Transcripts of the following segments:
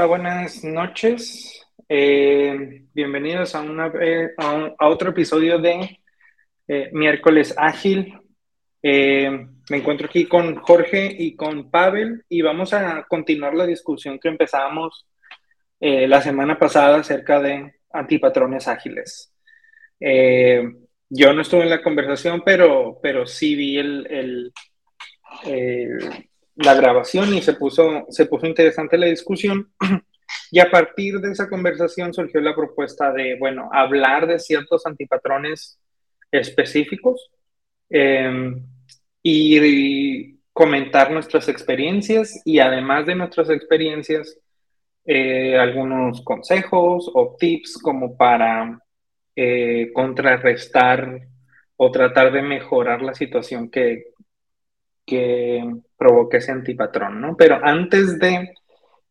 buenas noches. Eh, bienvenidos a, una, a, otro episodio de eh, Miércoles Ágil. Eh, me encuentro aquí con Jorge y con Pavel y vamos a continuar la discusión que empezamos la semana pasada acerca de antipatrones ágiles. yo no estuve en la conversación, pero, pero sí vi el, la grabación y se puso, se puso interesante la discusión. Y a partir de esa conversación surgió la propuesta de, bueno, hablar de ciertos antipatrones específicos em, y, comentar nuestras experiencias y además de nuestras experiencias, eh, algunos consejos o tips como para eh, contrarrestar o tratar de mejorar la situación que, que provoque ese antipatrón, ¿no? Pero antes de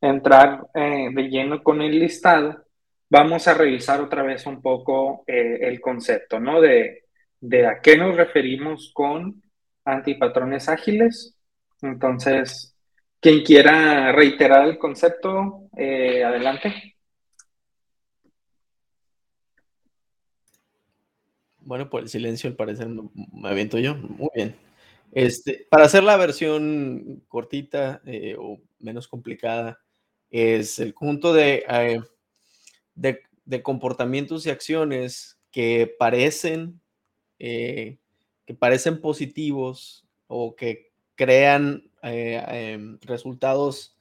entrar eh, de lleno con el listado, vamos a revisar otra vez un poco eh, el concepto, ¿no? De, de, a qué nos referimos con antipatrones ágiles. Entonces, quien quiera reiterar el concepto, eh, adelante. Bueno, por el silencio, al parecer me aviento yo. Muy bien. Este, para hacer la versión cortita o menos complicada, es el conjunto eh, de, de, comportamientos y acciones que parecen, eh, que parecen positivos o que crean eh, em, resultados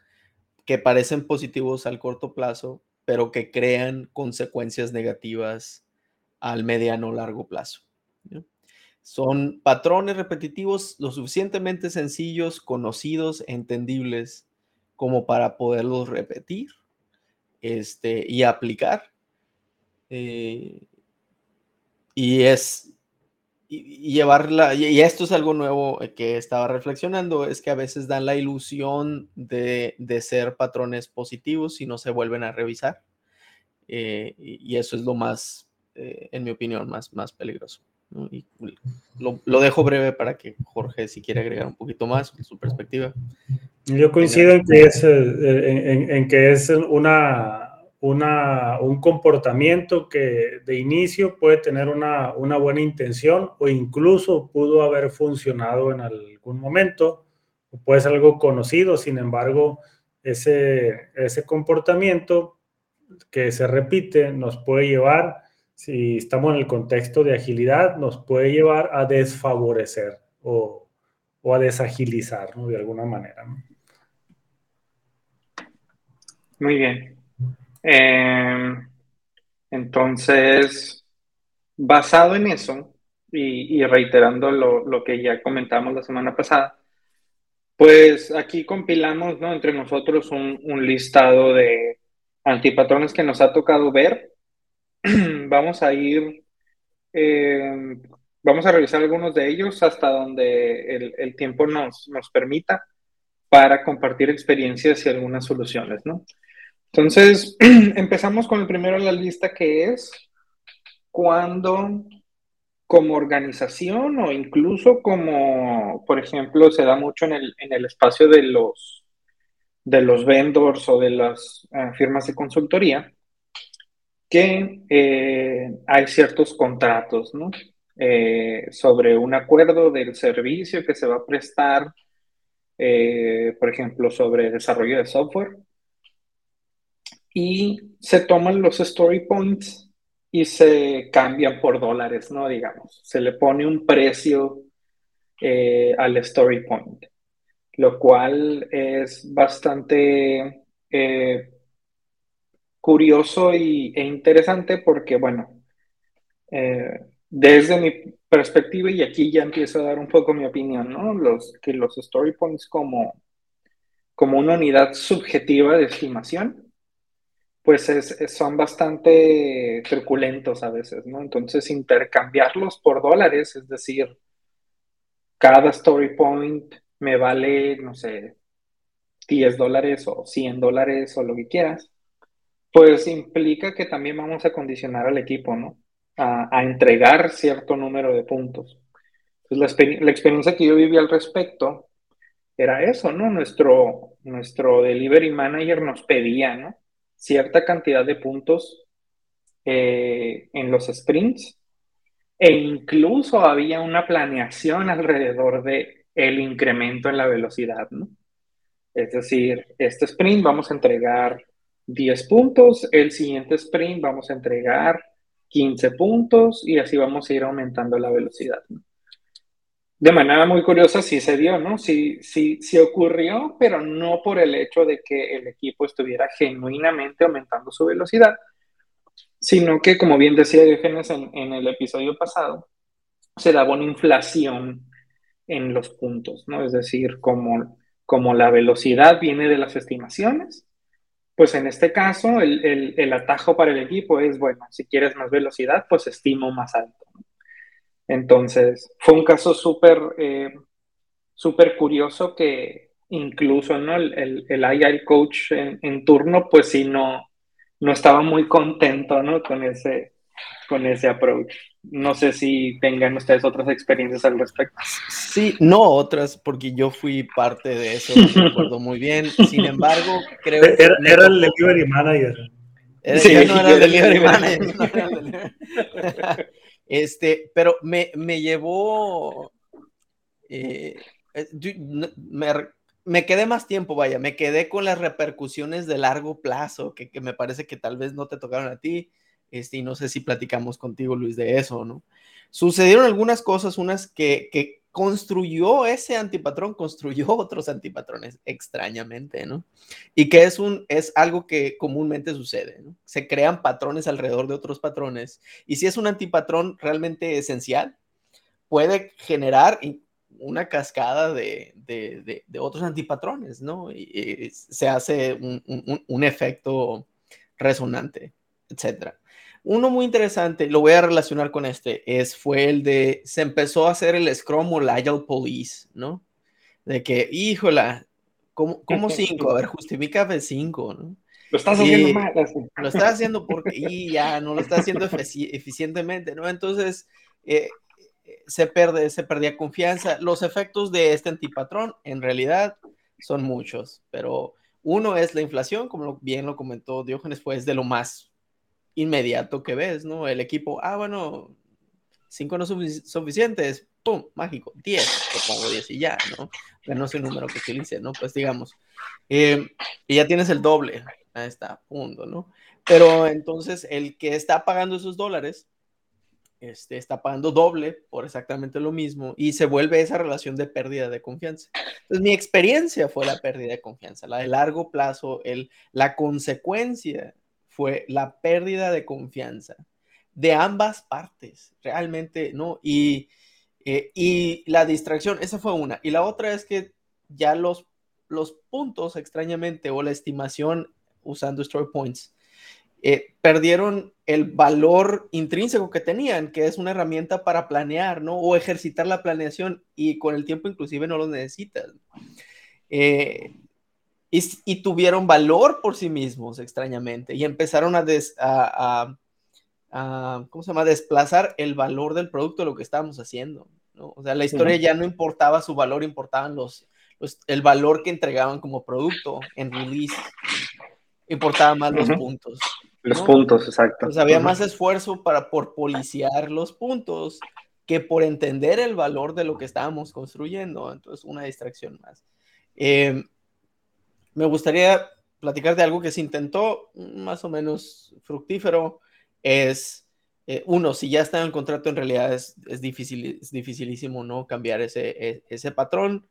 que parecen positivos al corto plazo, pero que crean consecuencias negativas al mediano o largo plazo. Son patrones repetitivos lo suficientemente sencillos, conocidos, entendibles como para poderlos repetir este, y aplicar. Eh, y es y, llevarla, y, esto es algo nuevo que estaba reflexionando, es que a veces dan la ilusión de, ser patrones positivos y no se vuelven a revisar. Eh, y, eso es lo más, eh, en mi opinión, más, más peligroso. Y lo, dejo breve para que Jorge, si quiere agregar un poquito más su perspectiva. Yo coincido en que es, eh, en, que es una, una, un comportamiento que de inicio puede tener una, una, buena intención o incluso pudo haber funcionado en algún momento, o puede ser algo conocido, sin embargo, ese, ese comportamiento que se repite nos puede llevar si estamos en el contexto de agilidad, nos puede llevar a desfavorecer o, a desagilizar, De alguna manera. Muy bien. Em, entonces, basado en eso y, reiterando lo, que ya comentamos la semana pasada, pues aquí compilamos entre nosotros un, un listado de antipatrones que nos ha tocado ver vamos a ir, eh, vamos a revisar algunos de ellos hasta donde el, tiempo nos, nos, permita para compartir experiencias y algunas soluciones, ¿no? Entonces, empezamos con el primero en la lista que es cuando como organización o incluso como, por ejemplo, se da mucho en el, en el espacio de los, de los vendors o de las eh, firmas de consultoría, que eh, hay ciertos contratos, eh, sobre un acuerdo del servicio que se va a prestar eh, por ejemplo, sobre desarrollo de software. Y se toman los story points y se cambian por dólares, ¿no? Digamos, se le pone un precio al story point, lo cual es bastante curioso y, e interesante porque, bueno, eh, desde mi perspectiva, y aquí ya empiezo a dar un poco mi opinión, ¿no? Los, que los story points como, como una unidad subjetiva de estimación, pues son bastante truculentos a veces, ¿no? Entonces, intercambiarlos por dólares, es decir, cada story point me vale, no sé, 10 dólares o 100 dólares o lo que quieras, pues implica que también vamos a condicionar al equipo, ¿no? A, entregar cierto número de puntos. Pues la, experiencia que yo viví al respecto era eso, ¿no? Nuestro, nuestro delivery manager nos pedía, ¿no? Cierta cantidad de puntos eh, en los sprints e incluso había una planeación alrededor de el incremento en la velocidad, ¿no? Es decir, este sprint vamos a entregar 10 puntos, el siguiente sprint vamos a entregar 15 puntos y así vamos a ir aumentando la velocidad. De manera muy curiosa sí se dio, ¿no? Sí, sí, sí ocurrió, pero no por el hecho de que el equipo estuviera genuinamente aumentando su velocidad, sino que, como bien decía Diógenes en, en el episodio pasado, se daba una inflación en los puntos, ¿no? Es decir, como, como la velocidad viene de las estimaciones, pues en este caso, el, atajo para el equipo es, bueno, si quieres más velocidad, pues estimo más alto. Entonces, fue un caso súper eh, súper curioso que incluso ¿no? el, el, coach en, turno, pues sí, no, no estaba muy contento ¿no? con, ese, con ese approach. No sé si tengan ustedes otras experiencias al respecto. Sí, no otras, porque yo fui parte de eso, me acuerdo muy bien. Sin embargo, creo que... Era, el delivery manager. sí, no era el delivery manager. este, pero me, me llevó... Eh, eh, me, me, quedé más tiempo, vaya, me quedé con las repercusiones de largo plazo, que, que me parece que tal vez no te tocaron a ti este, y no sé si platicamos contigo, Luis, de eso, ¿no? Sucedieron algunas cosas, unas que, que construyó ese antipatrón, construyó otros antipatrones, extrañamente, ¿no? Y que es, un, es algo que comúnmente sucede, ¿no? Se crean patrones alrededor de otros patrones. Y si es un antipatrón realmente esencial, puede generar una cascada de, de, de, otros antipatrones, ¿no? Y, se hace un, un, un efecto resonante, etcétera. Uno muy interesante, lo voy a relacionar con este, es, fue el de, se empezó a hacer el Scrum o el Agile Police, ¿no? De que, híjola, ¿cómo, cómo cinco? A ver, justifica de cinco, ¿no? Lo estás haciendo mal. Lo estás haciendo porque y ya no lo estás haciendo eficientemente, ¿no? Entonces, eh, se, pierde, se perdía confianza. Los efectos de este antipatrón, en realidad, son muchos, pero uno es la inflación, como bien lo comentó Diógenes, fue de lo más inmediato que ves, ¿no? El equipo, ah, bueno, cinco no son suficientes, ¡pum! Mágico, 10, te pongo 10 y ya, ¿no? no sé el número que utilice, ¿no? Pues digamos, eh, y ya tienes el doble, ahí está, punto, ¿no? Pero entonces el que está pagando esos dólares, este, está pagando doble por exactamente lo mismo y se vuelve esa relación de pérdida de confianza. Entonces, mi experiencia fue la pérdida de confianza, la de largo plazo, el, la consecuencia fue la pérdida de confianza de ambas partes, realmente, ¿no? Y, eh, y la distracción, esa fue una. Y la otra es que ya los, los puntos, extrañamente, o la estimación usando story points, eh, perdieron el valor intrínseco que tenían, que es una herramienta para planear, ¿no? O ejercitar la planeación y con el tiempo inclusive no lo necesitas. Eh, y, tuvieron valor por sí mismos, extrañamente, y empezaron a, a, ¿cómo se llama?, desplazar el valor del producto de lo que estábamos haciendo. ¿no? O sea, la historia ya no importaba su valor, importaban los, el valor que entregaban como producto en release. Importaba más los puntos. Los puntos, exacto. Pues había más esfuerzo para por policiar los puntos que por entender el valor de lo que estábamos construyendo. Entonces, una distracción más. Em, me gustaría platicar de algo que se intentó más o menos fructífero. Es, eh, uno, si ya está en el contrato, en realidad es, es, difícil, es dificilísimo no cambiar ese, e, ese patrón.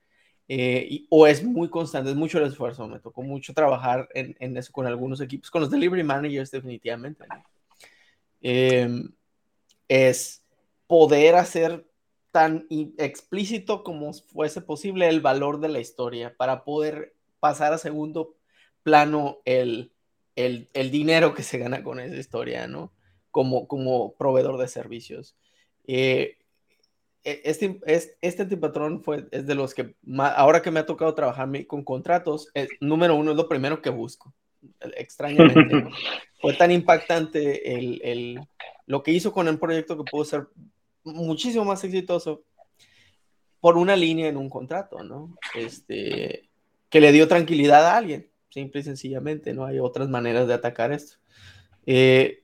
Eh, o es muy constante, es mucho el esfuerzo. Me tocó mucho trabajar en, en eso con algunos equipos, con los delivery managers definitivamente. Em, es poder hacer tan explícito como fuese posible el valor de la historia para poder pasar a segundo plano el, el, el dinero que se gana con esa historia, ¿no? Como, como proveedor de servicios. Eh, e, este, este antipatrón fue, es de los que, ahora que me ha tocado trabajar con contratos, es, número uno es lo primero que busco, extrañamente. Fue tan impactante el, el, lo que hizo con el proyecto que pudo ser muchísimo más exitoso por una línea en un contrato, ¿no? Este, que le dio tranquilidad a alguien, simple y sencillamente, ¿no? Hay otras maneras de atacar esto. Eh,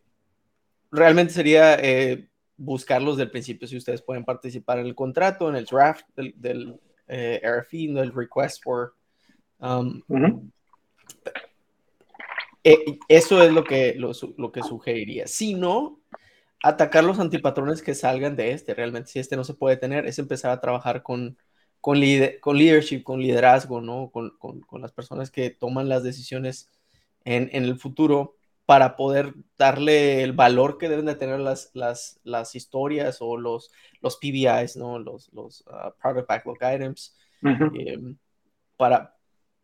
realmente sería eh, buscarlos del principio si ustedes pueden participar en el contrato, en el draft del, del eh, RFI, del request for. Um, eso es lo que, lo, lo que sugeriría. Si no, atacar los antipatrones que salgan de este. Realmente, si este no se puede tener, es empezar a trabajar con, con, con leadership, con liderazgo, ¿no? Con, con, con, las personas que toman las decisiones en, en, el futuro para poder darle el valor que deben de tener las, las, las historias o los, los PBIs, ¿no? Los, los uh, Product Backlog Items, em, para,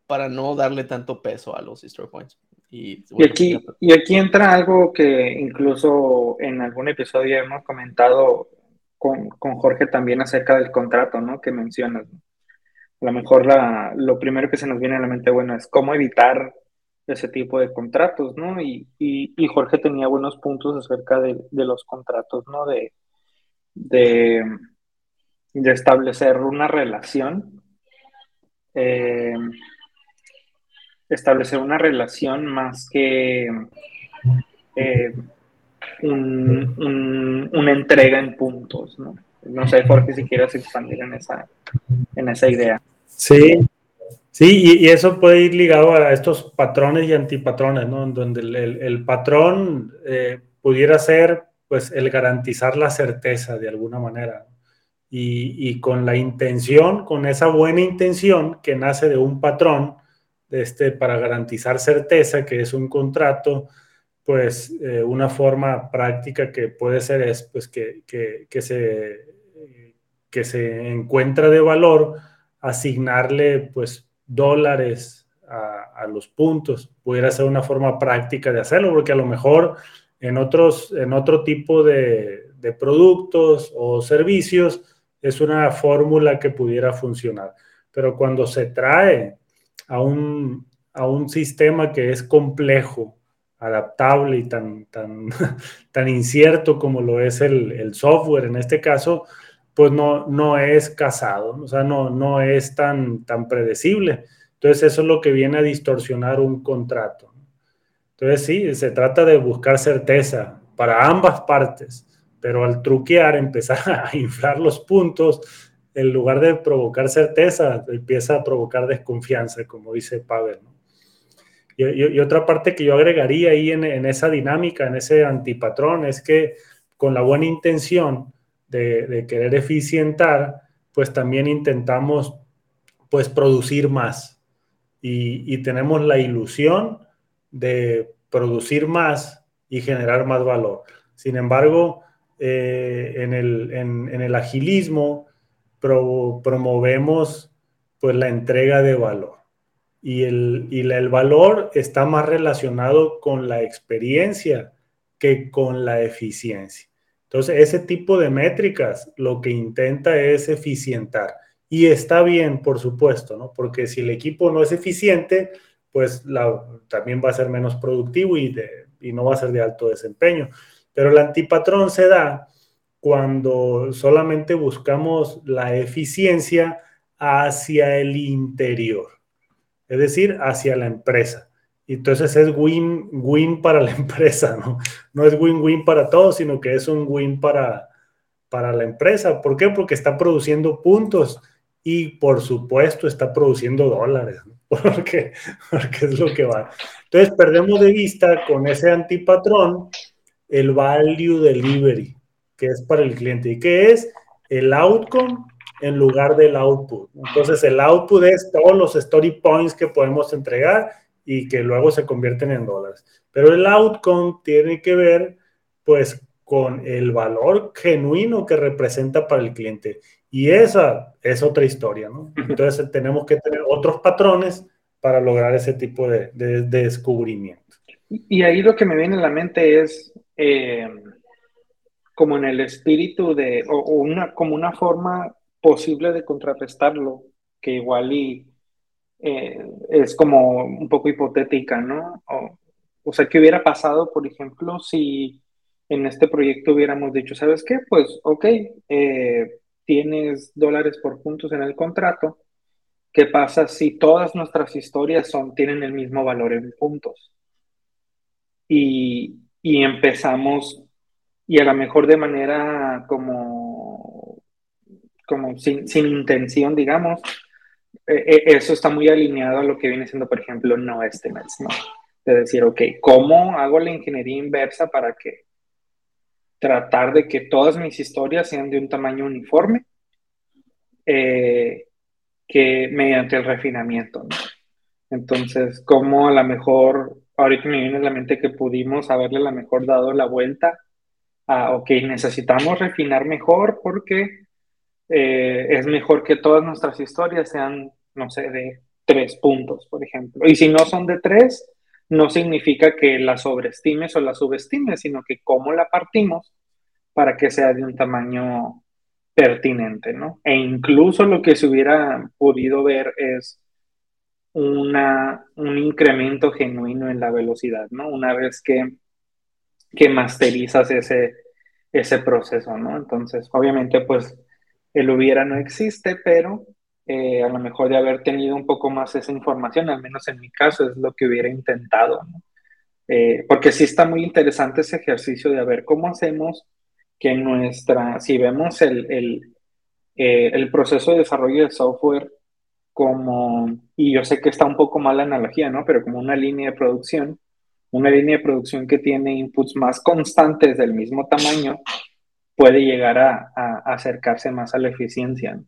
para no darle tanto peso a los history points. Y, aquí, y aquí entra algo que incluso en algún episodio hemos comentado con, con Jorge también acerca del contrato, ¿no? Que mencionas. A lo mejor la, lo primero que se nos viene a la mente, bueno, es cómo evitar ese tipo de contratos, ¿no? Y, y, y Jorge tenía buenos puntos acerca de, de los contratos, ¿no? De, de, de establecer una relación eh, establecer una relación más que eh, una entrega en puntos, ¿no? No sé, Jorge, si quieres expandir en esa, en esa idea. Sí, sí, y, eso puede ir ligado a estos patrones y antipatrones, ¿no? Donde el, patrón eh, pudiera ser, pues, el garantizar la certeza de alguna manera. Y, y, con la intención, con esa buena intención que nace de un patrón, este, para garantizar certeza, que es un contrato, pues eh, una forma práctica que puede ser es pues, que, que, se, que se encuentra de valor asignarle pues dólares a, a, los puntos. Pudiera ser una forma práctica de hacerlo, porque a lo mejor en, otros, en otro tipo de, de productos o servicios es una fórmula que pudiera funcionar. Pero cuando se trae a un, a un sistema que es complejo, adaptable y tan, tan, tan incierto como lo es el, software en este caso, pues no, no es casado, o sea, no, no es tan, tan predecible. Entonces eso es lo que viene a distorsionar un contrato. Entonces sí, se trata de buscar certeza para ambas partes, pero al truquear, empezar a inflar los puntos, en lugar de provocar certeza, empieza a provocar desconfianza, como dice Pavel. Y, otra parte que yo agregaría ahí en, esa dinámica, en ese antipatrón, es que con la buena intención de, querer eficientar, pues también intentamos pues producir más y, tenemos la ilusión de producir más y generar más valor. Sin embargo, eh, en, el, en el agilismo, promovemos pues la entrega de valor. Y, el, y el valor está más relacionado con la experiencia que con la eficiencia. Entonces, ese tipo de métricas lo que intenta es eficientar. Y está bien, por supuesto, ¿no? Porque si el equipo no es eficiente, pues la, también va a ser menos productivo y, de, y no va a ser de alto desempeño. Pero el antipatrón se da cuando solamente buscamos la eficiencia hacia el interior, es decir, hacia la empresa. Entonces es win-win para la empresa, ¿no? No es win-win para todos, sino que es un win para, para la empresa. ¿Por qué? Porque está produciendo puntos y por supuesto está produciendo dólares, porque, porque es lo que va. Entonces perdemos de vista con ese antipatrón el value delivery, que es para el cliente, y que es el outcome en lugar del output. Entonces el output es todos los story points que podemos entregar y que luego se convierten en dólares. Pero el outcome tiene que ver pues con el valor genuino que representa para el cliente. Y esa es otra historia, ¿no? Entonces tenemos que tener otros patrones para lograr ese tipo de, descubrimiento. Y ahí lo que me viene a la mente es eh, como en el espíritu de, o, una, como una forma posible de contrarrestarlo, que igual y eh, es como un poco hipotética, ¿no? O, o sea, ¿qué hubiera pasado, por ejemplo, si en este proyecto hubiéramos dicho, ¿sabes qué? Pues, ok, eh, tienes dólares por puntos en el contrato. ¿Qué pasa si todas nuestras historias son, tienen el mismo valor en puntos? Y, y empezamos, y a lo mejor de manera como, como sin, sin intención, digamos, e, e, eso está muy alineado a lo que viene siendo, por ejemplo, no estimates, ¿no? De decir, ok, ¿cómo hago la ingeniería inversa para que tratar de que todas mis historias sean de un tamaño uniforme, eh, que mediante el refinamiento. Entonces, como a lo mejor, ahorita me viene a la mente que pudimos haberle a lo mejor dado la vuelta a, ok, necesitamos refinar mejor porque eh, es mejor que todas nuestras historias sean, no sé, de tres puntos, por ejemplo. Y si no son de tres, no significa que la sobreestimes o la subestimes, sino que cómo la partimos para que sea de un tamaño pertinente, ¿no? E incluso lo que se hubiera podido ver es una, un incremento genuino en la velocidad, ¿no? Una vez que, que masterizas ese, ese proceso, ¿no? Entonces, obviamente, pues el hubiera no existe, pero eh, a lo mejor de haber tenido un poco más esa información, al menos en mi caso, es lo que hubiera intentado, eh, porque sí está muy interesante ese ejercicio de ver cómo hacemos que nuestra, si vemos el, eh, el proceso de desarrollo de software como, y yo sé que está un poco mal la analogía, ¿no? Pero como una línea de producción, una línea de producción que tiene inputs más constantes del mismo tamaño, puede llegar a, acercarse más a la eficiencia.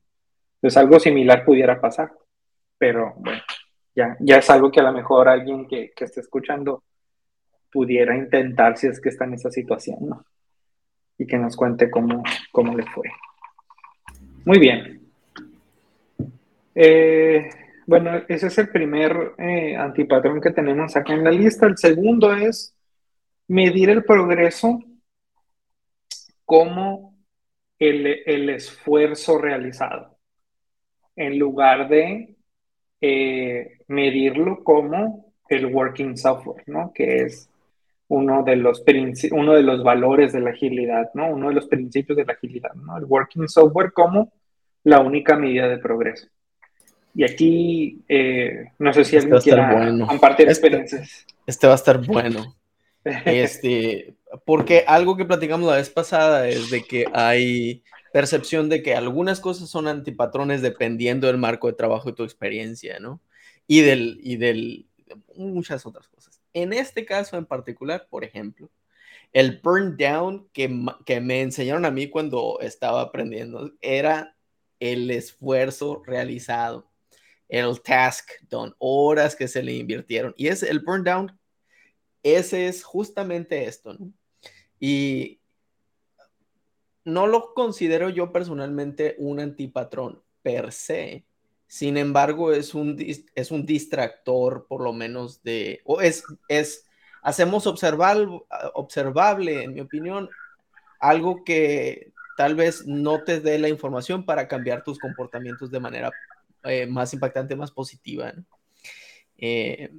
Entonces algo similar pudiera pasar, pero bueno, ya, ya es algo que a lo mejor alguien que, que esté escuchando pudiera intentar si es que está en esa situación, ¿no? Y que nos cuente cómo, cómo le fue. Muy bien. Eh, bueno, ese es el primer eh, antipatrón que tenemos acá en la lista. El segundo es medir el progreso como el, el esfuerzo realizado en lugar de eh, medirlo como el working software, ¿no? Que es uno de, los uno de los valores de la agilidad, ¿no? Uno de los principios de la agilidad, ¿no? El working software como la única medida de progreso. Y aquí, eh, no sé si este alguien quiera compartir este experiencias. Este va a estar bueno. Este, porque algo que platicamos la vez pasada es de que hay percepción de que algunas cosas son antipatrones dependiendo del marco de trabajo y tu experiencia, ¿no? Y del, y del, muchas otras cosas. En este caso en particular, por ejemplo, el burn down que, que me enseñaron a mí cuando estaba aprendiendo era el esfuerzo realizado, el task done, horas que se le invirtieron. Y es el burn down, ese es justamente esto. Y no lo considero yo personalmente un antipatrón per se. Sin embargo, es un, es un distractor, por lo menos, de, o es, es, hacemos observable, en mi opinión, algo que tal vez no te dé la información para cambiar tus comportamientos de manera eh, más impactante, más positiva. Eh,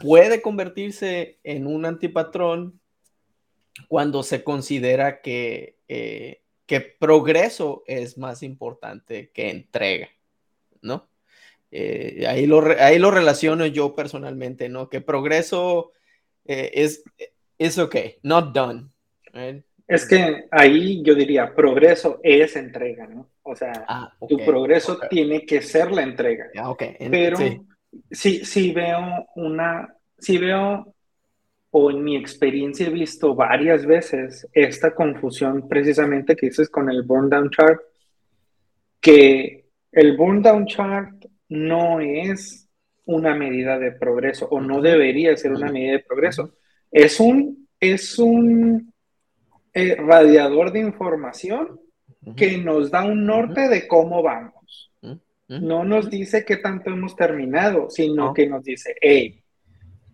puede convertirse en un antipatrón cuando se considera que, eh, que progreso es más importante que entrega, ¿no? Eh, ahí, lo, ahí lo relaciono yo personalmente, ¿no? Que progreso eh, es, es ok, not done. Es que ahí yo diría, progreso es entrega, ¿no? O sea, ah, tu progreso tiene que ser la entrega. Ah, Pero sí. Sí, veo una, sí veo, o en mi experiencia he visto varias veces esta confusión precisamente que dices con el burn down chart, que el burn down chart no es una medida de progreso o no debería ser una medida de progreso. Es un, es un eh, radiador de información que nos da un norte de cómo vamos. No nos dice qué tanto hemos terminado, sino que nos dice, hey,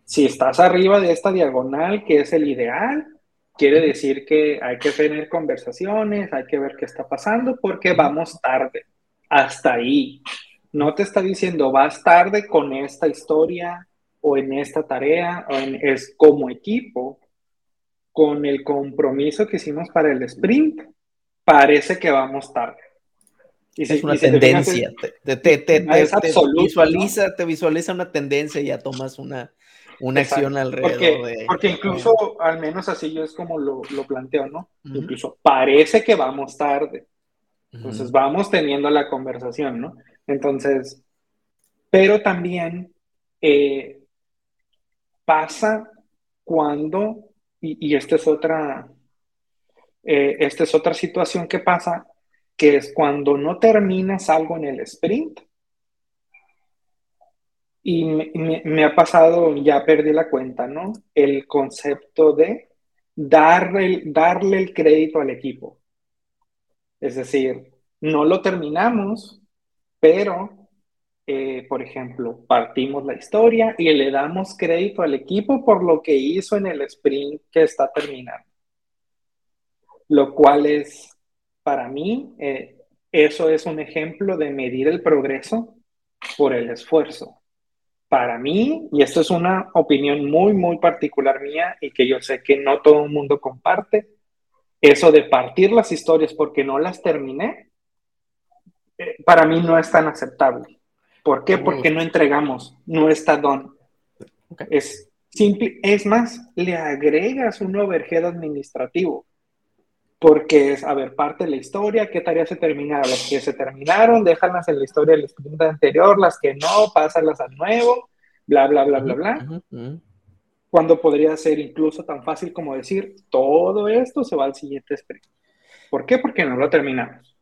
si estás arriba de esta diagonal, que es el ideal, quiere decir que hay que tener conversaciones, hay que ver qué está pasando, porque vamos tarde. Hasta ahí. No te está diciendo vas tarde con esta historia o en esta tarea, o en, es como equipo, con el compromiso que hicimos para el sprint, parece que vamos tarde. Es una tendencia, te, visualiza, te visualiza una tendencia y ya tomas una, una acción alrededor porque, Porque incluso, al menos así yo es como lo, planteo, ¿no? Incluso parece que vamos tarde. Entonces vamos teniendo la conversación, ¿no? Entonces, pero también eh, pasa cuando, y, y esta es otra, eh, esta es otra situación que pasa, que es cuando no terminas algo en el sprint. Y me, ha pasado, ya perdí la cuenta, ¿no? El concepto de darle, darle el crédito al equipo. Es decir, no lo terminamos, pero, eh, por ejemplo, partimos la historia y le damos crédito al equipo por lo que hizo en el sprint que está terminando lo cual es, para mí, eh, eso es un ejemplo de medir el progreso por el esfuerzo. Para mí, y esto es una opinión muy, muy particular mía y que yo sé que no todo el mundo comparte, eso de partir las historias porque no las terminé, eh, para mí no es tan aceptable. ¿Por qué? Porque no entregamos, no está don. Es simple, es más, le agregas un overhead administrativo porque es, a ver, parte de la historia, qué tareas se terminaron, las que se terminaron, déjalas en la historia del sprint anterior, las que no, pásalas al nuevo, bla, bla, bla, bla, bla. Cuando podría ser incluso tan fácil como decir, todo esto se va al siguiente sprint. ¿Por qué? Porque no lo terminamos.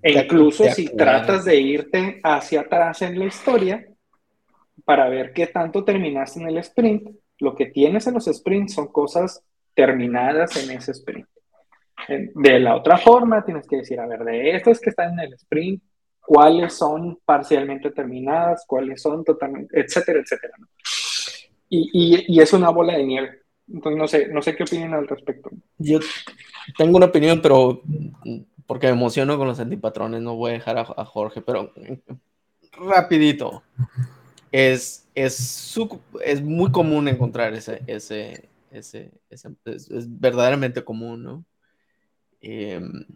E incluso si tratas de irte hacia atrás en la historia para ver qué tanto terminaste en el sprint, lo que tienes en los sprints son cosas terminadas en ese sprint. De la otra forma, tienes que decir, a ver, de estos que están en el sprint, cuáles son parcialmente terminadas, cuáles son totalmente, etcétera, etcétera. Y, y, es una bola de nieve. Entonces, no sé, no sé qué opinan al respecto. Yo tengo una opinión, pero porque me emociono con los antipatrones, no voy a dejar a, Jorge, pero rapidito. Es, es, es muy común encontrar ese, ese, ese, es, verdaderamente común, ¿no? Em,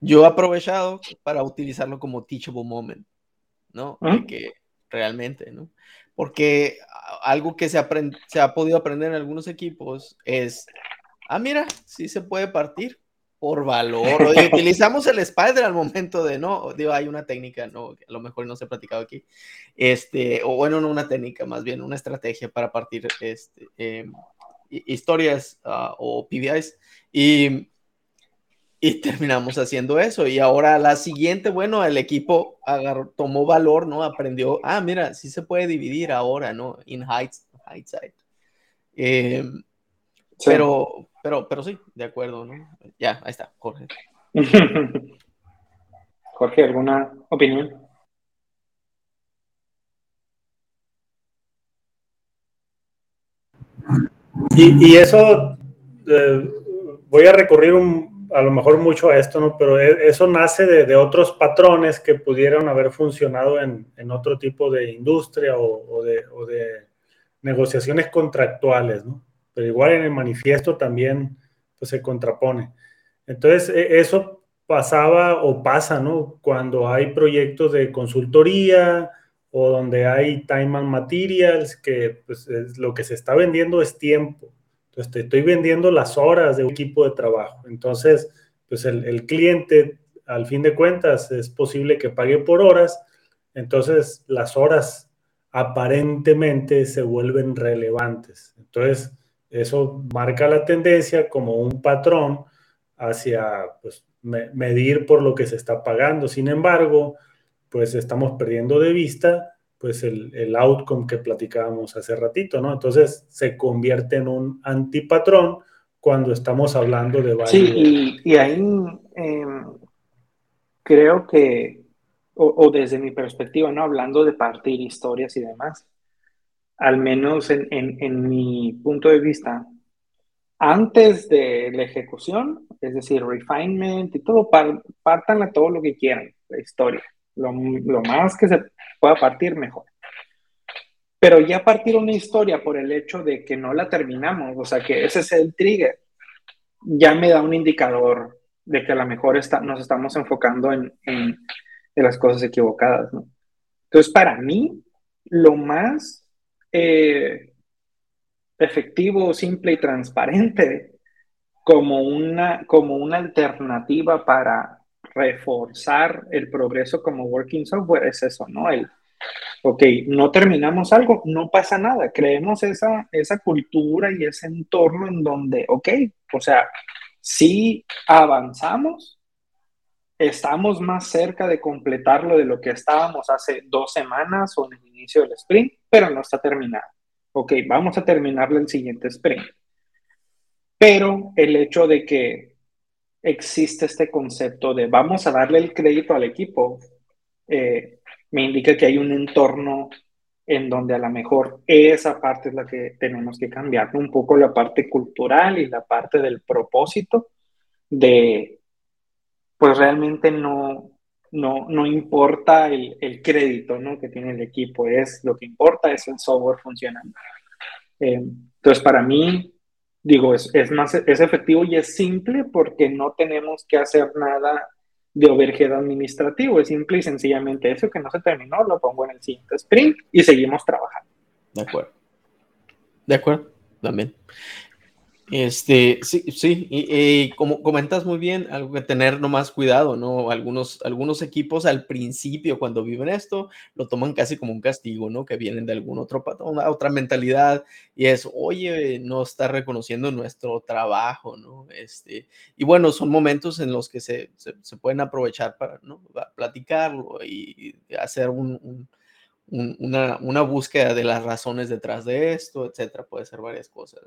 yo he aprovechado para utilizarlo como teachable moment, ¿no? Que realmente, ¿no? Porque algo que se, se ha podido aprender en algunos equipos es, ah, mira, sí se puede partir por valor. O utilizamos el spider al momento de, no, digo, hay una técnica, no, a lo mejor no se ha platicado aquí, este, o bueno, no una técnica, más bien una estrategia para partir este, em, historias ah, o PBIs y, y terminamos haciendo eso. Y ahora la siguiente, bueno, el equipo agarró, tomó valor, ¿no? Aprendió, ah, mira, sí se puede dividir ahora, ¿no? In hindsight. Pero, pero, pero sí, de acuerdo, ¿no? Ya, ahí está, Jorge. Jorge, ¿alguna opinión? Y, eso, eh, voy a recurrir a lo mejor mucho a esto, ¿no? Pero e, eso nace de, otros patrones que pudieron haber funcionado en, otro tipo de industria o, de, o, de, negociaciones contractuales, ¿no? Pero igual en el manifiesto también pues, se contrapone. Entonces, e, eso pasaba o pasa, ¿no? Cuando hay proyectos de consultoría, o donde hay time and materials, que pues, lo que se está vendiendo es tiempo. Entonces, te estoy vendiendo las horas de un equipo de trabajo. Entonces, pues el, cliente, al fin de cuentas, es posible que pague por horas, entonces las horas aparentemente se vuelven relevantes. Entonces, eso marca la tendencia como un patrón hacia pues, medir por lo que se está pagando. Sin embargo, pues estamos perdiendo de vista pues el, el, outcome que platicábamos hace ratito, ¿no? Entonces se convierte en un antipatrón cuando estamos hablando de varios. Sí, y, ahí em, creo que, o, desde mi perspectiva, ¿no? Hablando de partir historias y demás, al menos en, en, en mi punto de vista, antes de la ejecución, es decir, refinement y todo, partan a todo lo que quieran, la historia. Lo, lo, más que se pueda partir, mejor. Pero ya partir una historia por el hecho de que no la terminamos, o sea, que ese es el trigger, ya me da un indicador de que a lo mejor está, nos estamos enfocando en, en, las cosas equivocadas, ¿no? Entonces, para mí, lo más eh, efectivo, simple y transparente como una, como una alternativa para reforzar el progreso como working software es eso, ¿no? El, ok, no terminamos algo, no pasa nada, creemos esa, esa cultura y ese entorno en donde, ok, o sea, si avanzamos, estamos más cerca de completarlo de lo que estábamos hace dos semanas o en el inicio del sprint, pero no está terminado ok, vamos a terminarlo el siguiente sprint. Pero el hecho de que existe este concepto de vamos a darle el crédito al equipo, eh, me indica que hay un entorno en donde a lo mejor esa parte es la que tenemos que cambiar, un poco la parte cultural y la parte del propósito de, pues realmente no, no, no importa el, el, crédito ¿no? que tiene el equipo, es lo que importa es el software funcionando. Eh, entonces, para mí, digo, es, es, más, es efectivo y es simple porque no tenemos que hacer nada de overhead administrativo, es simple y sencillamente eso que no se terminó, lo pongo en el siguiente sprint y seguimos trabajando. De acuerdo. De acuerdo, también. Este, sí, sí, y, como comentas muy bien, algo que tener nomás cuidado, ¿no? Algunos, algunos equipos al principio, cuando viven esto, lo toman casi como un castigo, ¿no? Que vienen de algún otro patrón, otra mentalidad, y es, oye, no está reconociendo nuestro trabajo, ¿no? Este, y bueno, son momentos en los que se, se, pueden aprovechar para, ¿no? platicarlo y hacer un, una, una, búsqueda de las razones detrás de esto, etcétera, puede ser varias cosas.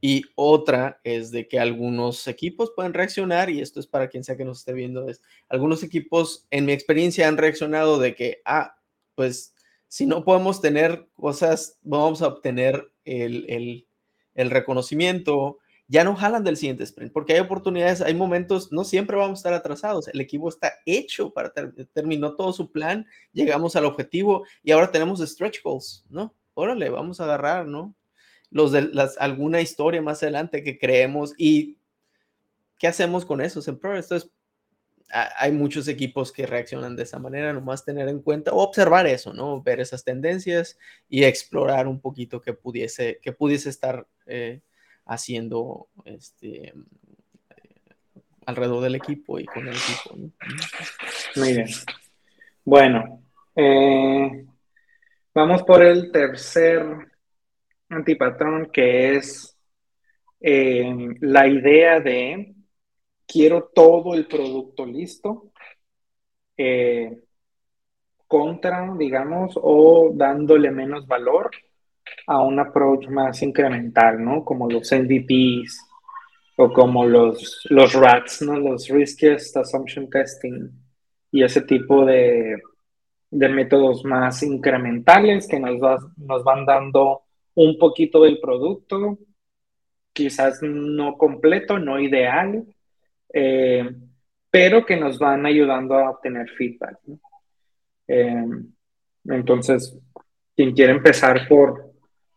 Y otra es de que algunos equipos pueden reaccionar, y esto es para quien sea que nos esté viendo, es algunos equipos en mi experiencia han reaccionado de que, ah, pues si no podemos tener cosas, vamos a obtener el, el, el reconocimiento, ya no jalan del siguiente sprint, porque hay oportunidades, hay momentos, no siempre vamos a estar atrasados, el equipo está hecho para, terminó todo su plan, llegamos al objetivo y ahora tenemos stretch goals, ¿no? Órale, vamos a agarrar, ¿no? Los de las, alguna historia más adelante que creemos y qué hacemos con eso. Entonces, hay muchos equipos que reaccionan de esa manera, nomás tener en cuenta, observar eso, ¿no? Ver esas tendencias y explorar un poquito qué pudiese, que pudiese estar eh, haciendo este, alrededor del equipo y con el equipo. Muy bien. Bueno, eh, vamos por el tercer antipatrón que es eh, la idea de quiero todo el producto listo eh, contra, digamos, o dándole menos valor a un approach más incremental, ¿no? Como los MVPs o como los, los RATs, ¿no? Los Riskiest Assumption Testing y ese tipo de, de métodos más incrementales que nos, nos van dando un poquito del producto, quizás no completo, no ideal, eh, pero que nos van ayudando a obtener feedback. Eh, entonces, quien quiere empezar por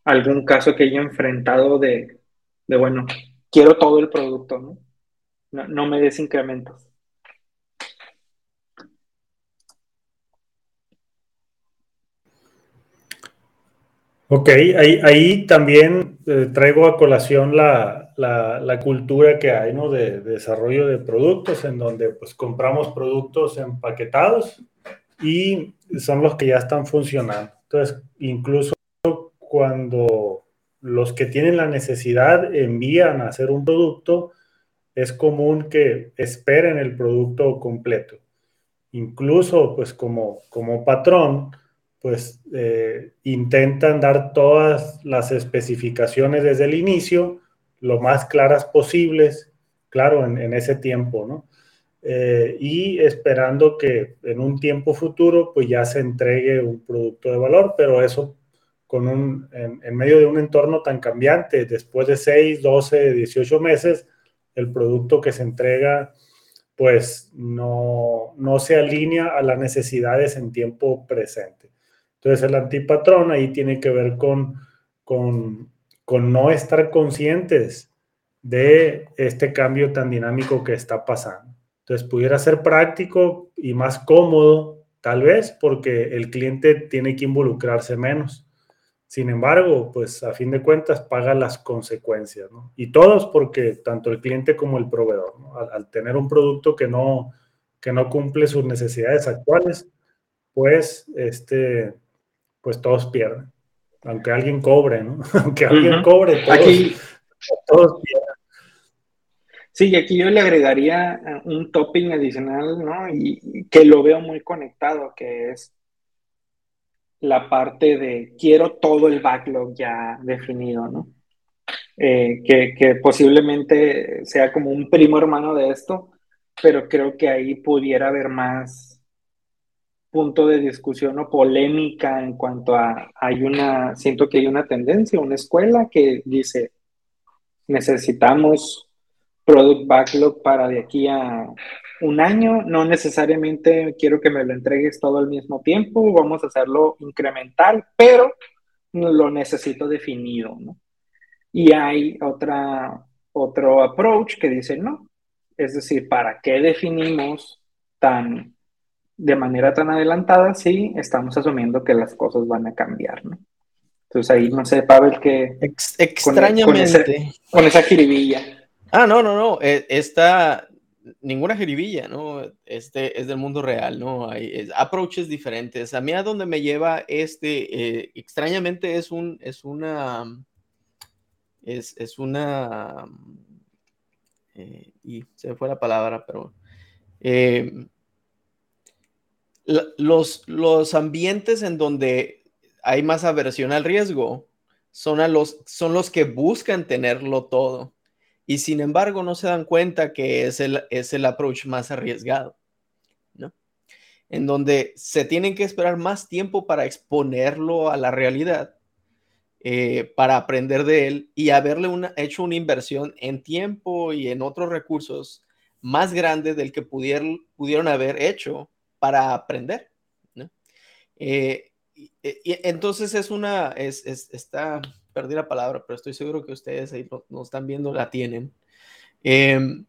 algún caso que haya enfrentado de, bueno, quiero todo el producto. No, no me des incrementos. Ok, ahí, ahí también eh, traigo a colación la, la, cultura que hay, ¿no? De, desarrollo de productos, en donde pues compramos productos empaquetados y son los que ya están funcionando. Entonces, incluso cuando los que tienen la necesidad envían a hacer un producto, es común que esperen el producto completo. Incluso, pues como, como patrón, pues eh, intentan dar todas las especificaciones desde el inicio, lo más claras posibles, claro, en, ese tiempo, ¿no? Eh, y esperando que en un tiempo futuro, pues ya se entregue un producto de valor, pero eso con un, en, medio de un entorno tan cambiante, después de 6, 12, 18 meses, el producto que se entrega, pues no, no se alinea a las necesidades en tiempo presente. Entonces el antipatrón ahí tiene que ver con, con, no estar conscientes de este cambio tan dinámico que está pasando. Entonces pudiera ser práctico y más cómodo, tal vez, porque el cliente tiene que involucrarse menos. Sin embargo, pues a fin de cuentas paga las consecuencias. Y todos porque tanto el cliente como el proveedor, al, al, tener un producto que no, que no cumple sus necesidades actuales, pues este, pues todos pierden. Aunque alguien cobre, ¿no? Aunque alguien cobre, todos, aquí, todos pierden. Sí, y aquí yo le agregaría eh, un topping adicional, ¿no? Y que lo veo muy conectado, que es la parte de quiero todo el backlog ya definido, ¿no? Eh, que, que, posiblemente sea como un primo hermano de esto, pero creo que ahí pudiera haber más, punto de discusión o polémica en cuanto a, hay una, siento que hay una tendencia, una escuela que dice, necesitamos product backlog para de aquí a un año, no necesariamente quiero que me lo entregues todo al mismo tiempo, vamos a hacerlo incremental, pero lo necesito definido, ¿no? Y hay otra, otro approach que dice, no, es decir, ¿para qué definimos tan de manera tan adelantada sí estamos asumiendo que las cosas van a cambiar, ¿no? Entonces ahí no sé, Pavel, que... extrañamente. Con, esa jiribilla. Ah, no, no, no. E, esta, ninguna jiribilla, ¿no? Este es del mundo real, ¿no? Hay approaches diferentes. A mí a donde me lleva este, eh, extrañamente es un, es una, es, es una, eh, y se me fue la palabra, pero eh, los, los ambientes en donde hay más aversión al riesgo son, los, son los que buscan tenerlo todo y sin embargo no se dan cuenta que es el, es el approach más arriesgado, ¿no? En donde se tienen que esperar más tiempo para exponerlo a la realidad, eh, para aprender de él y haberle una, hecho una inversión en tiempo y en otros recursos más grande del que pudieron, pudieron haber hecho para aprender. ¿no? Eh, y, entonces es una, es, está, perdí la palabra, pero estoy seguro que ustedes ahí nos están viendo, la tienen. Em,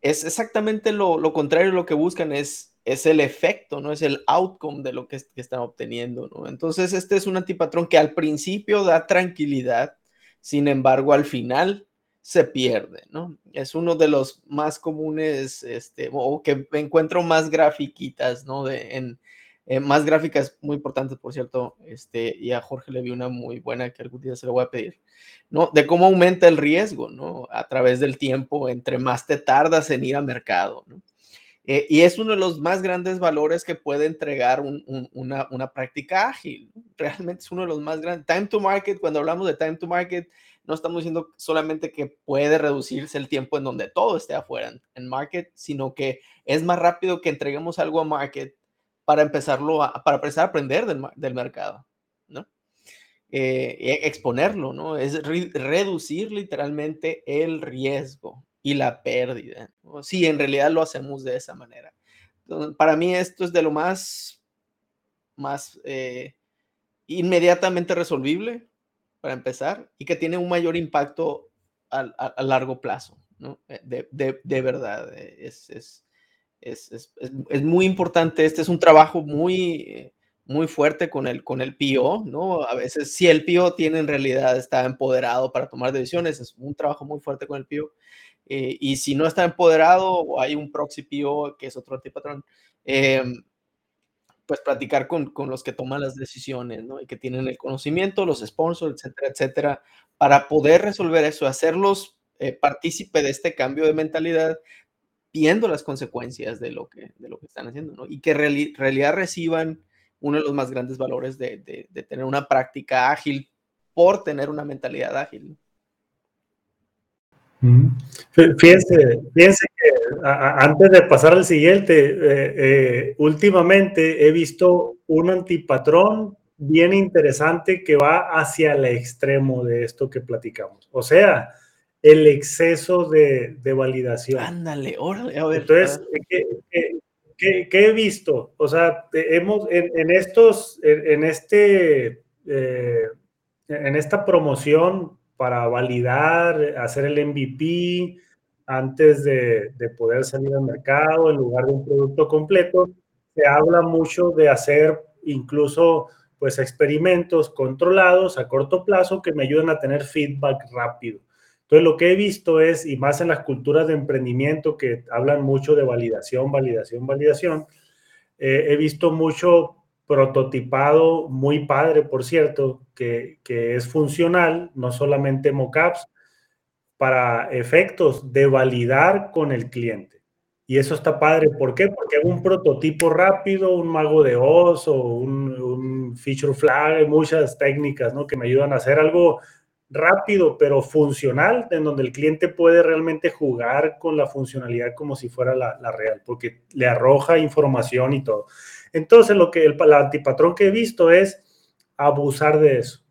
es exactamente lo, lo, contrario, lo que buscan es, es el efecto, no es el outcome de lo que, que, están obteniendo. ¿no? Entonces, este es un antipatrón que al principio da tranquilidad, sin embargo, al final se pierde, ¿no? Es uno de los más comunes, este, o que encuentro más grafiquitas, ¿no? De, en, más gráficas muy importantes, por cierto, este, y a Jorge le vi una muy buena que algún día se lo voy a pedir, ¿no? De cómo aumenta el riesgo, ¿no? A través del tiempo, entre más te tardas en ir al mercado, ¿no? Eh, y es uno de los más grandes valores que puede entregar una, una práctica ágil. Realmente es uno de los más grandes. Time to market, cuando hablamos de time to market, no estamos diciendo solamente que puede reducirse el tiempo en donde todo esté afuera en, market, sino que es más rápido que entreguemos algo a market para empezarlo para empezar a aprender del, mercado, ¿no? Eh, e, exponerlo, ¿no? Es reducir literalmente el riesgo y la pérdida. Sí, en realidad lo hacemos de esa manera. para mí esto es de lo más, más eh, inmediatamente resolvible para empezar, y que tiene un mayor impacto a, largo plazo, ¿no? Eh, de, de, verdad, eh, es, es, es, es, muy importante. Este es un trabajo muy, muy fuerte con el, con el PO, ¿no? A veces, si el PO tiene en realidad, está empoderado para tomar decisiones, es un trabajo muy fuerte con el PO. Eh, y si no está empoderado hay un proxy PO, que es otro antipatrón, eh, pues platicar con, con, los que toman las decisiones, ¿no? Y que tienen el conocimiento, los sponsors, etcétera, etcétera, para poder resolver eso, hacerlos eh, partícipe de este cambio de mentalidad, viendo las consecuencias de lo que, de lo que están haciendo, ¿no? Y que en realidad reciban uno de los más grandes valores de, de, tener una práctica ágil por tener una mentalidad ágil. Fíjense, fíjense antes de pasar al siguiente, eh, eh, últimamente he visto un antipatrón bien interesante que va hacia el extremo de esto que platicamos. O sea, el exceso de, de validación. Ándale, órale, a ver. Entonces, ¿qué, qué, qué he visto? O sea, hemos en, en estos, en, en este, eh, en esta promoción para validar, hacer el MVP antes de, de, poder salir al mercado en lugar de un producto completo. Se habla mucho de hacer incluso pues experimentos controlados a corto plazo que me ayuden a tener feedback rápido. Entonces lo que he visto es, y más en las culturas de emprendimiento que hablan mucho de validación, validación, validación, eh, he visto mucho prototipado muy padre, por cierto, que, que es funcional, no solamente mockups, para efectos de validar con el cliente. Y eso está padre. ¿Por qué? Porque hago un prototipo rápido, un mago de Oz o un, un feature flag, muchas técnicas ¿no? que me ayudan a hacer algo rápido, pero funcional, en donde el cliente puede realmente jugar con la funcionalidad como si fuera la, la real, porque le arroja información y todo. Entonces, lo que el, el antipatrón que he visto es abusar de eso,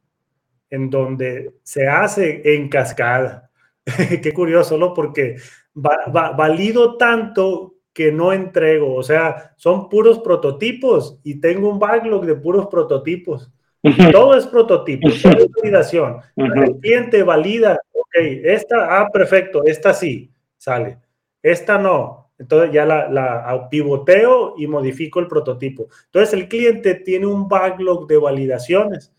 en donde se hace en cascada. Qué curioso, ¿no? Porque va, va, valido tanto que no entrego, o sea, son puros prototipos y tengo un backlog de puros prototipos. Todo es prototipo, todo es validación. El cliente valida, ok, esta, ah, perfecto, esta sí, sale. Esta no, entonces ya la, la, pivoteo y modifico el prototipo. Entonces el cliente tiene un backlog de validaciones.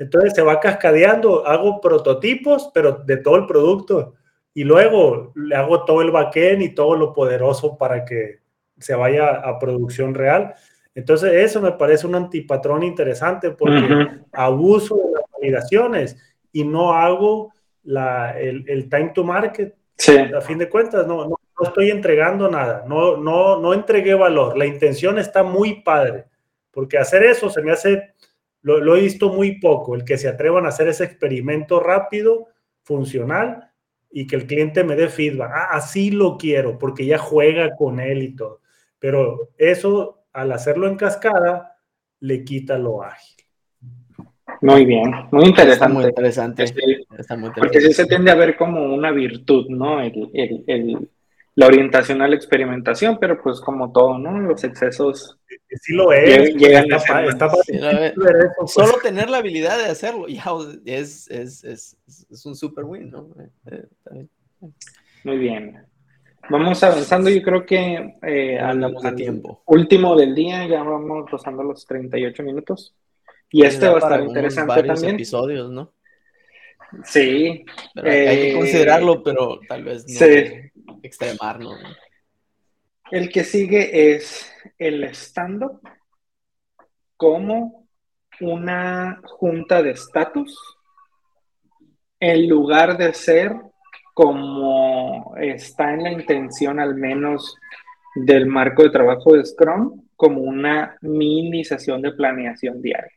Entonces se va cascadeando, hago prototipos, pero de todo el producto. Y luego le hago todo el backend y todo lo poderoso para que se vaya a producción real. Entonces eso me parece un antipatrón interesante porque uh -huh. abuso de las validaciones y no hago la, el, el time to market. Sí. A fin de cuentas, no, no, no estoy entregando nada, no, no, no entregué valor. La intención está muy padre, porque hacer eso se me hace, lo, lo, he visto muy poco, el que se atrevan a hacer ese experimento rápido, funcional, y que el cliente me dé feedback. Ah, así lo quiero, porque ya juega con él y todo. Pero eso, al hacerlo en cascada, le quita lo ágil. Muy bien, muy interesante. Está muy interesante. Este, Está muy interesante. Porque sí se tiende a ver como una virtud, ¿no? El, el, el la orientación a la experimentación, pero pues como todo, ¿no? Los excesos. Sí lo es. Llegan está, está, sí, pues. Solo tener la habilidad de hacerlo ya es, es, es, es un super win, ¿no? Eh, Muy bien. Vamos avanzando, yo creo que eh, al, al tiempo. último del día ya vamos rozando los 38 minutos. Y este va a estar interesante también. episodios, ¿no? Sí. Pero eh, hay que considerarlo, pero tal vez no. Sí extremarlo. ¿no? El que sigue es el stand-up como una junta de estatus en lugar de ser como está en la intención al menos del marco de trabajo de Scrum, como una mini sesión de planeación diaria.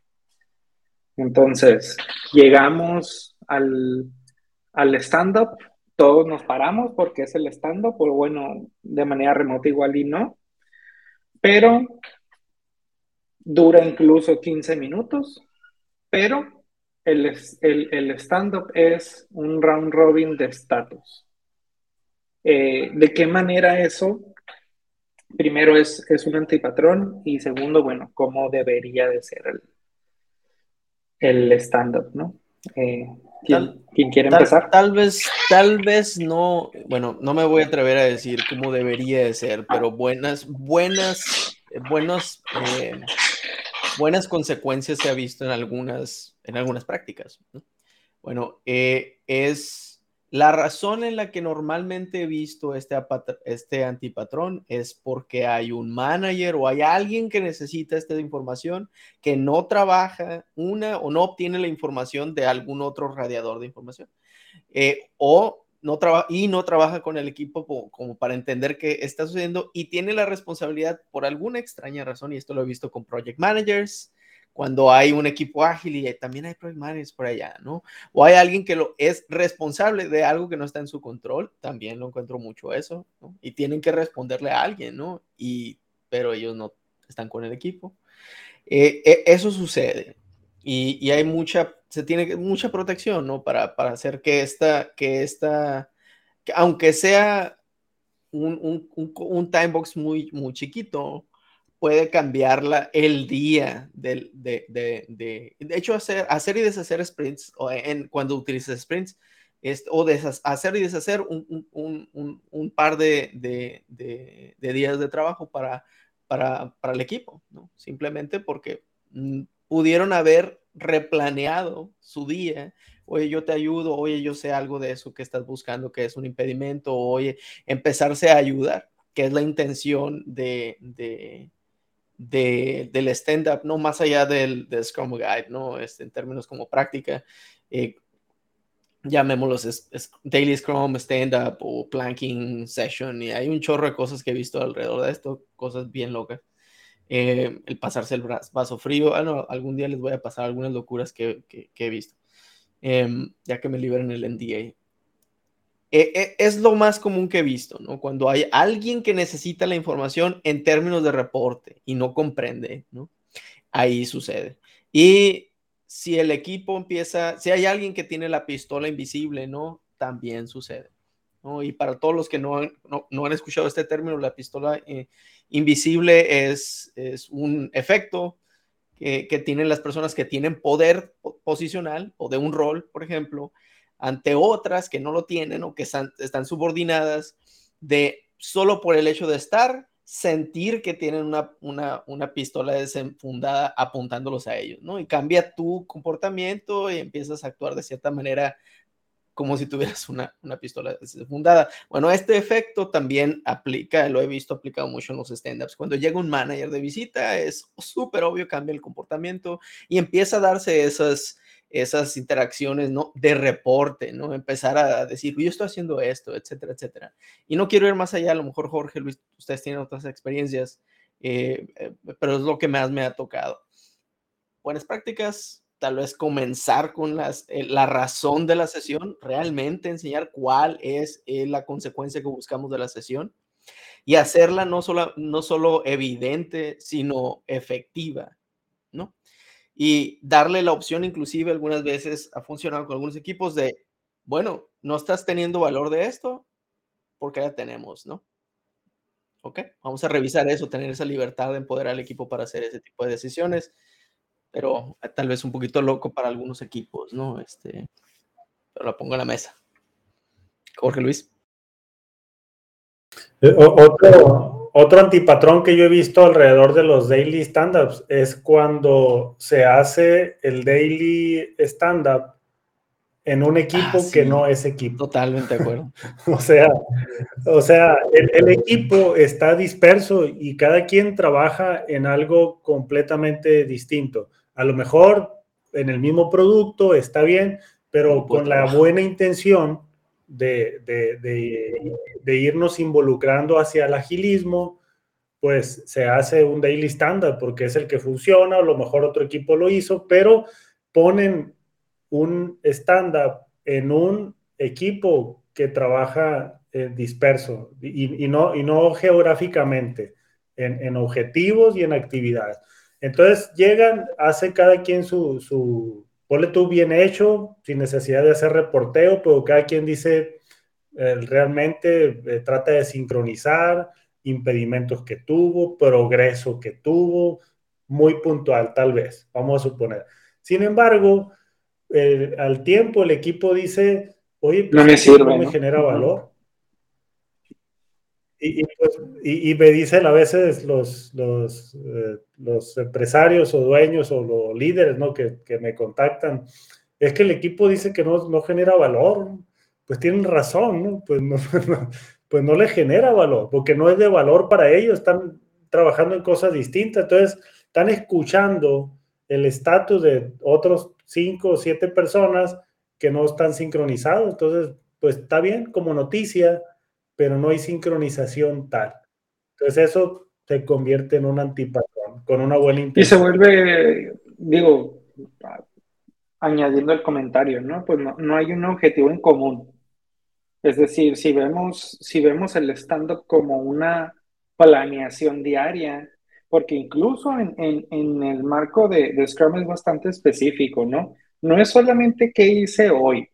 Entonces, llegamos al, al stand-up todos nos paramos porque es el stand-up, o bueno, de manera remota igual y no, pero dura incluso 15 minutos, pero el, el, el stand-up es un round robin de estatus. Eh, ¿De qué manera eso? Primero es, es un antipatrón y segundo, bueno, cómo debería de ser el, el stand-up, ¿no? Eh, ¿Quién, ¿quién quiere tal, empezar? Tal vez, tal vez no, bueno, no me voy a atrever a decir cómo debería de ser, pero buenas, buenas, buenos, eh, buenas consecuencias se ha visto en algunas, en algunas prácticas. Bueno, eh, es la razón en la que normalmente he visto este, este antipatrón es porque hay un manager o hay alguien que necesita esta información que no trabaja una o no obtiene la información de algún otro radiador de información. Eh, o no trabaja y no trabaja con el equipo como, para entender qué está sucediendo y tiene la responsabilidad por alguna extraña razón, y esto lo he visto con project managers, cuando hay un equipo ágil y también hay project managers por allá, ¿no? O hay alguien que lo es responsable de algo que no está en su control, también lo encuentro mucho eso, ¿no? Y tienen que responderle a alguien, ¿no? Y, pero ellos no están con el equipo. Eh, e, eso sucede y, y, hay mucha, se tiene mucha protección, ¿no? Para, para hacer que esta, que esta, que aunque sea un, un, un, un time box muy, muy chiquito, puede cambiarla el día de, de, de, de, de hecho, hacer, hacer y deshacer sprints o en, cuando utilizas sprints es, o hacer y deshacer un, un, un par de, días de trabajo para, para, para el equipo, ¿no? simplemente porque mm, pudieron haber replaneado su día. Oye, yo te ayudo, oye, yo sé algo de eso que estás buscando, que es un impedimento, oye, empezarse a ayudar, que es la intención de, del stand-up, no más allá del, Scrum Guide, ¿no? Este, en términos como práctica, eh, llamémoslos Daily Scrum, stand-up o planking session, y hay un chorro de cosas que he visto alrededor de esto, cosas bien locas. Eh, el pasarse el vaso frío, ah, algún día les voy a pasar algunas locuras que, he visto, em, ya que me liberen el NDA. E, e, es lo más común que he visto, ¿no? Cuando hay alguien que necesita la información en términos de reporte y no comprende, ¿no? Ahí sucede. Y si el equipo empieza, si hay alguien que tiene la pistola invisible, ¿no? También sucede. ¿no? Y para todos los que no han, no, han escuchado este término, la pistola eh, invisible es, es un efecto que, que, tienen las personas que tienen poder posicional o de un rol, por ejemplo, ante otras que no lo tienen o que están, subordinadas de solo por el hecho de estar, sentir que tienen una, una, una, pistola desenfundada apuntándolos a ellos, ¿no? Y cambia tu comportamiento y empiezas a actuar de cierta manera como si tuvieras una, una pistola desenfundada. Bueno, este efecto también aplica, lo he visto aplicado mucho en los stand-ups. Cuando llega un manager de visita, es súper obvio, cambia el comportamiento y empieza a darse esas esas interacciones ¿no? de reporte, ¿no? Empezar a decir, yo estoy haciendo esto, etcétera, etcétera. Y no quiero ir más allá, a lo mejor Jorge, Luis, ustedes tienen otras experiencias, eh, eh, pero es lo que más me ha tocado. Buenas prácticas, tal vez comenzar con las, eh, la razón de la sesión, realmente enseñar cuál es la consecuencia que buscamos de la sesión y hacerla no solo, no solo evidente, sino efectiva. Y darle la opción, inclusive algunas veces ha funcionado con algunos equipos de, bueno, no estás teniendo valor de esto, porque ya tenemos, ¿no? Ok, vamos a revisar eso, tener esa libertad de empoderar al equipo para hacer ese tipo de decisiones, pero tal vez un poquito loco para algunos equipos, ¿no? Este, pero lo pongo en la mesa. Jorge Luis. Eh, otro, otro antipatrón que yo he visto alrededor de los daily stand-ups es cuando se hace el daily stand-up en un equipo ah, que no es equipo. Totalmente de acuerdo. o sea, o sea el, equipo está disperso y cada quien trabaja en algo completamente distinto. A lo mejor en el mismo producto está bien, pero con la buena intención de, irnos involucrando hacia el agilismo, pues se hace un daily standard porque es el que funciona, a lo mejor otro equipo lo hizo, pero ponen un estándar en un equipo que trabaja eh, disperso y, no, y no geográficamente, en, objetivos y en actividades. Entonces llegan, hace cada quien su, ponle tú bien hecho, sin necesidad de hacer reporteo, pero cada quien dice eh, realmente eh, trata de sincronizar impedimentos que tuvo, progreso que tuvo, muy puntual tal vez, vamos a suponer. Sin embargo, al tiempo el equipo dice, oye, no me, sirve, no me genera valor. Pues, y, me dicen a veces los, los, eh, los, empresarios o dueños o los líderes ¿no? que, que, me contactan, es que el equipo dice que no, no genera valor. Pues tienen razón, ¿no? Pues, no, pues no le genera valor, porque no es de valor para ellos, están trabajando en cosas distintas, entonces están escuchando el estatus de otros cinco o siete personas que no están sincronizados, entonces pues está bien como noticia, pero no hay sincronización tal. Entonces eso se convierte en un antipatrón con una buena intención. Y se vuelve, digo, añadiendo el comentario, ¿no? Pues no, hay un objetivo en común. Es decir, si vemos, si vemos el stand-up como una planeación diaria, porque incluso en, el marco de, de, Scrum es bastante específico, ¿no? No es solamente qué hice hoy,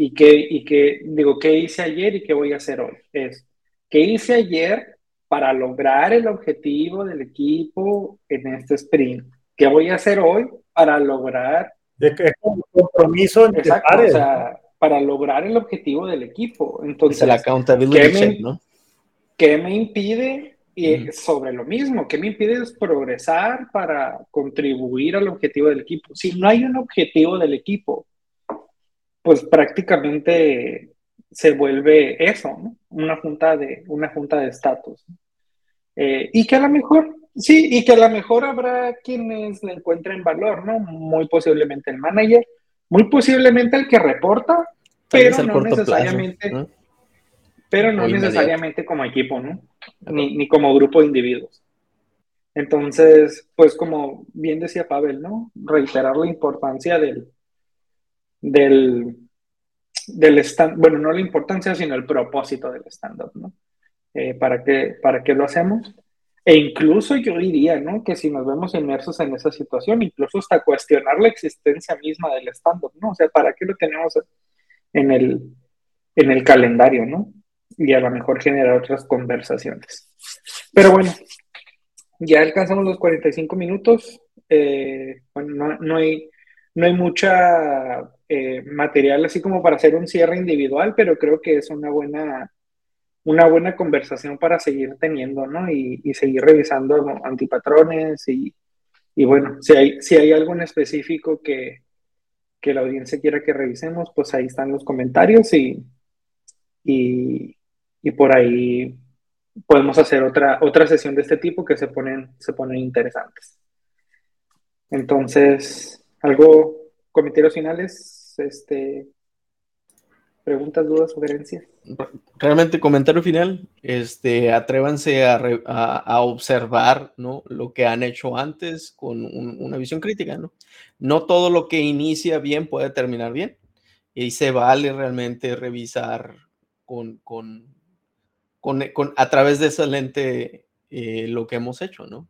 y que, y que digo, ¿qué hice ayer y qué voy a hacer hoy? Es, ¿qué hice ayer para lograr el objetivo del equipo en este sprint? ¿Qué voy a hacer hoy para lograr... De que un compromiso entre o sea, para lograr el objetivo del equipo. Entonces, la accountability ¿qué me, ¿no? ¿Qué me impide y sobre lo mismo, ¿qué me impide es progresar para contribuir al objetivo del equipo? Si no hay un objetivo del equipo, pues prácticamente se vuelve eso, ¿no? Una junta de una junta de estatus. Eh, y que a lo mejor, sí, y que a lo mejor habrá quienes le encuentren valor, ¿no? Muy posiblemente el manager, muy posiblemente el que reporta, pero no necesariamente, pero no necesariamente como equipo, ¿no? Ni, ni como grupo de individuos. Entonces, pues como bien decía Pavel, ¿no? Reiterar la importancia del, del, del stand, bueno, no la importancia, sino el propósito del stand-up, ¿no? Eh, ¿para, qué, ¿Para qué lo hacemos? E incluso yo diría, ¿no? Que si nos vemos inmersos en esa situación, incluso hasta cuestionar la existencia misma del stand-up, ¿no? O sea, ¿para qué lo tenemos en el, en el calendario, ¿no? Y a lo mejor generar otras conversaciones. Pero bueno, ya alcanzamos los 45 minutos. Eh, bueno, no, no, hay, no hay mucha eh, material así como para hacer un cierre individual, pero creo que es una buena, una buena conversación para seguir teniendo, ¿no? Y, seguir revisando antipatrones y, y, bueno, si hay, si hay algo en específico que, que la audiencia quiera que revisemos, pues ahí están los comentarios y, y, y, por ahí podemos hacer otra, otra sesión de este tipo que se ponen, se ponen interesantes. Entonces, algo, comentarios finales este, preguntas, dudas, sugerencias. Realmente, comentario final, este, atrévanse a, observar ¿no? lo que han hecho antes con una visión crítica. ¿no? no todo lo que inicia bien puede terminar bien. Y se vale realmente revisar con, con, con, a través de esa lente eh, lo que hemos hecho. ¿no?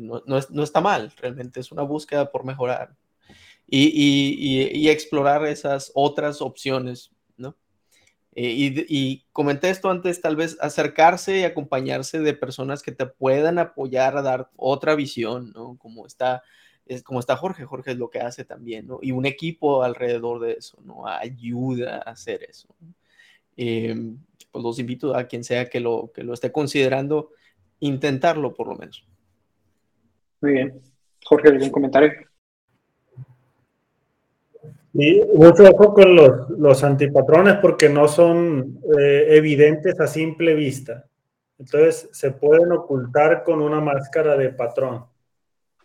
no, no está mal, realmente es una búsqueda por mejorar y, explorar esas otras opciones, ¿no? Eh, y, comenté esto antes, tal vez acercarse y acompañarse de personas que te puedan apoyar a dar otra visión, ¿no? Como está, es, como está Jorge, Jorge es lo que hace también, ¿no? Y un equipo alrededor de eso, ¿no? Ayuda a hacer eso. Eh, pues los invito a quien sea que lo, que lo esté considerando, intentarlo por lo menos. Muy bien. Jorge, ¿algún comentario? Y mucho ojo con los, los antipatrones porque no son eh, evidentes a simple vista. Entonces se pueden ocultar con una máscara de patrón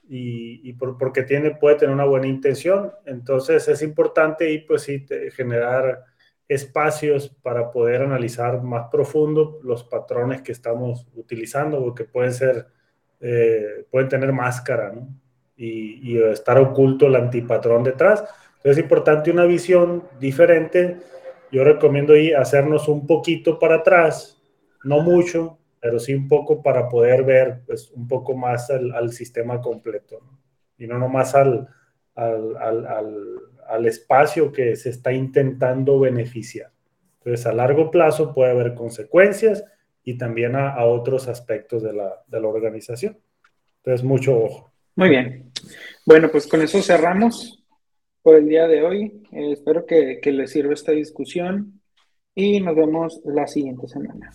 y, y por, porque tiene, puede tener una buena intención. Entonces es importante y pues sí generar espacios para poder analizar más profundo los patrones que estamos utilizando porque pueden ser, eh, pueden tener máscara y estar oculto el antipatrón detrás es importante una visión diferente. Yo recomiendo ahí hacernos un poquito para atrás, no mucho, pero sí un poco para poder ver pues, un poco más al, sistema completo y no nomás al, al, al, espacio que se está intentando beneficiar. Entonces, a largo plazo puede haber consecuencias y también a, a otros aspectos de la, de la organización. Entonces, mucho ojo. Muy bien. Bueno, pues con eso cerramos por el día de hoy. Eh, espero que, que les sirva esta discusión y nos vemos la siguiente semana.